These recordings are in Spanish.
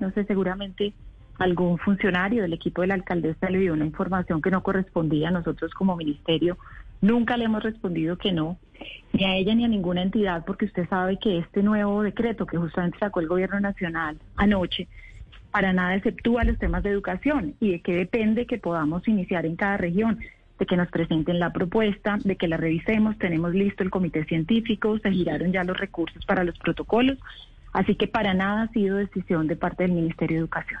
No sé, seguramente algún funcionario del equipo de la alcaldesa le dio una información que no correspondía a nosotros como ministerio. Nunca le hemos respondido que no, ni a ella ni a ninguna entidad, porque usted sabe que este nuevo decreto que justamente sacó el gobierno nacional anoche, para nada exceptúa los temas de educación y de qué depende que podamos iniciar en cada región, de que nos presenten la propuesta, de que la revisemos, tenemos listo el comité científico, se giraron ya los recursos para los protocolos Así que para nada ha sido decisión de parte del Ministerio de Educación.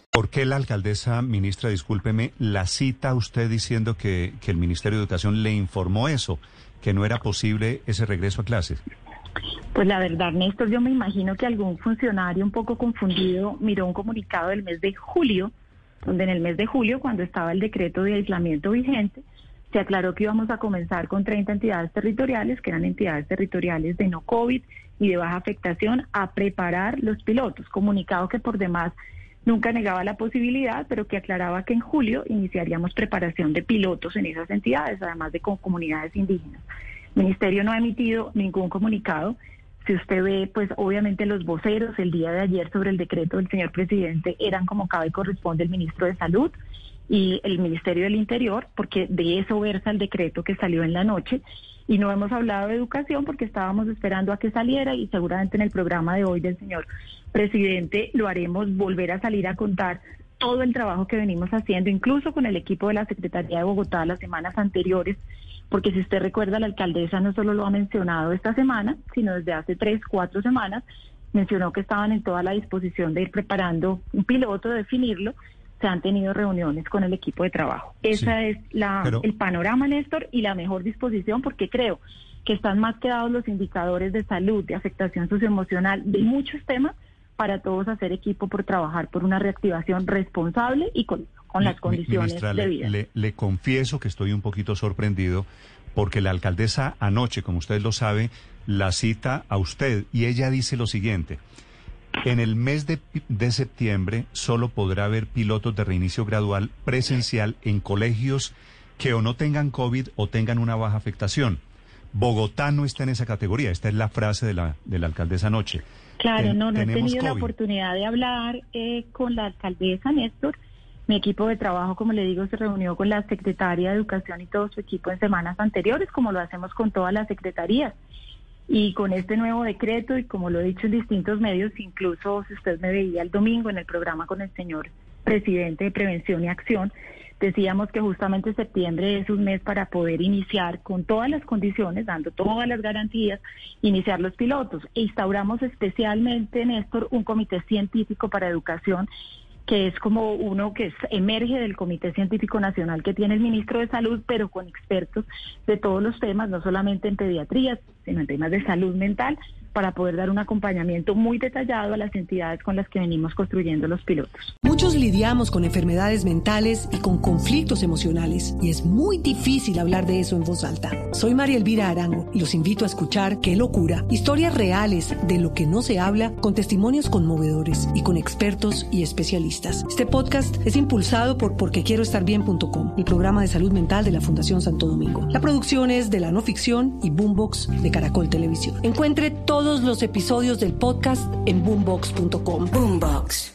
¿Por qué la alcaldesa, ministra, discúlpeme, la cita usted diciendo que, el Ministerio de Educación le informó eso, que no era posible ese regreso a clases? Pues la verdad, Néstor, yo me imagino que algún funcionario un poco confundido miró un comunicado del mes de julio, donde en el mes de julio, cuando estaba el decreto de aislamiento vigente, se aclaró que íbamos a comenzar con 30 entidades territoriales, que eran entidades territoriales de no COVID y de baja afectación, a preparar los pilotos, comunicado que por demás Nunca negaba la posibilidad, pero que aclaraba que en julio iniciaríamos preparación de pilotos en esas entidades, además de con comunidades indígenas. El Ministerio no ha emitido ningún comunicado. Si usted ve, pues obviamente los voceros el día de ayer sobre el decreto del señor presidente eran como cabe y corresponde el ministro de Salud y el Ministerio del Interior, porque de eso versa el decreto que salió en la noche. Y no hemos hablado de educación porque estábamos esperando a que saliera y seguramente en el programa de hoy del señor presidente lo haremos volver a salir a contar todo el trabajo que venimos haciendo, incluso con el equipo de la Secretaría de Bogotá las semanas anteriores, porque si usted recuerda, la alcaldesa no solo lo ha mencionado esta semana, sino desde hace tres, cuatro semanas, mencionó que estaban en toda la disposición de ir preparando un piloto, de definirlo, se han tenido reuniones con el equipo de trabajo. Esa es la, el panorama, Néstor, y la mejor disposición, porque creo que están más quedados los indicadores de salud, de afectación socioemocional, de muchos temas, para todos hacer equipo por trabajar por una reactivación responsable y con, las condiciones de vida. Le, le confieso que estoy un poquito sorprendido porque la alcaldesa anoche, como usted lo sabe, la cita a usted y ella dice lo siguiente. En el mes de, septiembre solo podrá haber pilotos de reinicio gradual presencial en colegios que o no tengan COVID o tengan una baja afectación. Bogotá no está en esa categoría. Esta es la frase de la, de la alcaldesa anoche. Claro, no, no he tenido la oportunidad de hablar eh, con la alcaldesa, Néstor. Mi equipo de trabajo, como le digo, se reunió con la secretaria de Educación y todo su equipo en semanas anteriores, como lo hacemos con todas las secretarías. Y con este nuevo decreto, y como lo he dicho en distintos medios, incluso si usted me veía el domingo en el programa con el señor presidente de Prevención y Acción, decíamos que justamente septiembre es un mes para poder iniciar con todas las condiciones, dando todas las garantías, iniciar los pilotos. E instauramos especialmente, Néstor, un comité científico para educación que es como uno que emerge del Comité Científico Nacional que tiene el ministro de Salud, pero con expertos de todos los temas, no solamente en pediatría, sino en temas de salud mental, para poder dar un acompañamiento muy detallado a las entidades con las que venimos construyendo los pilotos. Muchos lidiamos con enfermedades mentales y con conflictos emocionales y es muy difícil hablar de eso en voz alta. Soy María Elvira Arango y los invito a escuchar Qué locura, historias reales de lo que no se habla con testimonios conmovedores y con expertos y especialistas. Este podcast es impulsado por porquequieroestarbien.com, el programa de salud mental de la Fundación Santo Domingo. La producción es de la no ficción y Boombox de Caracol Televisión. Encuentre todo todos los episodios del podcast en boombox.com. Boombox.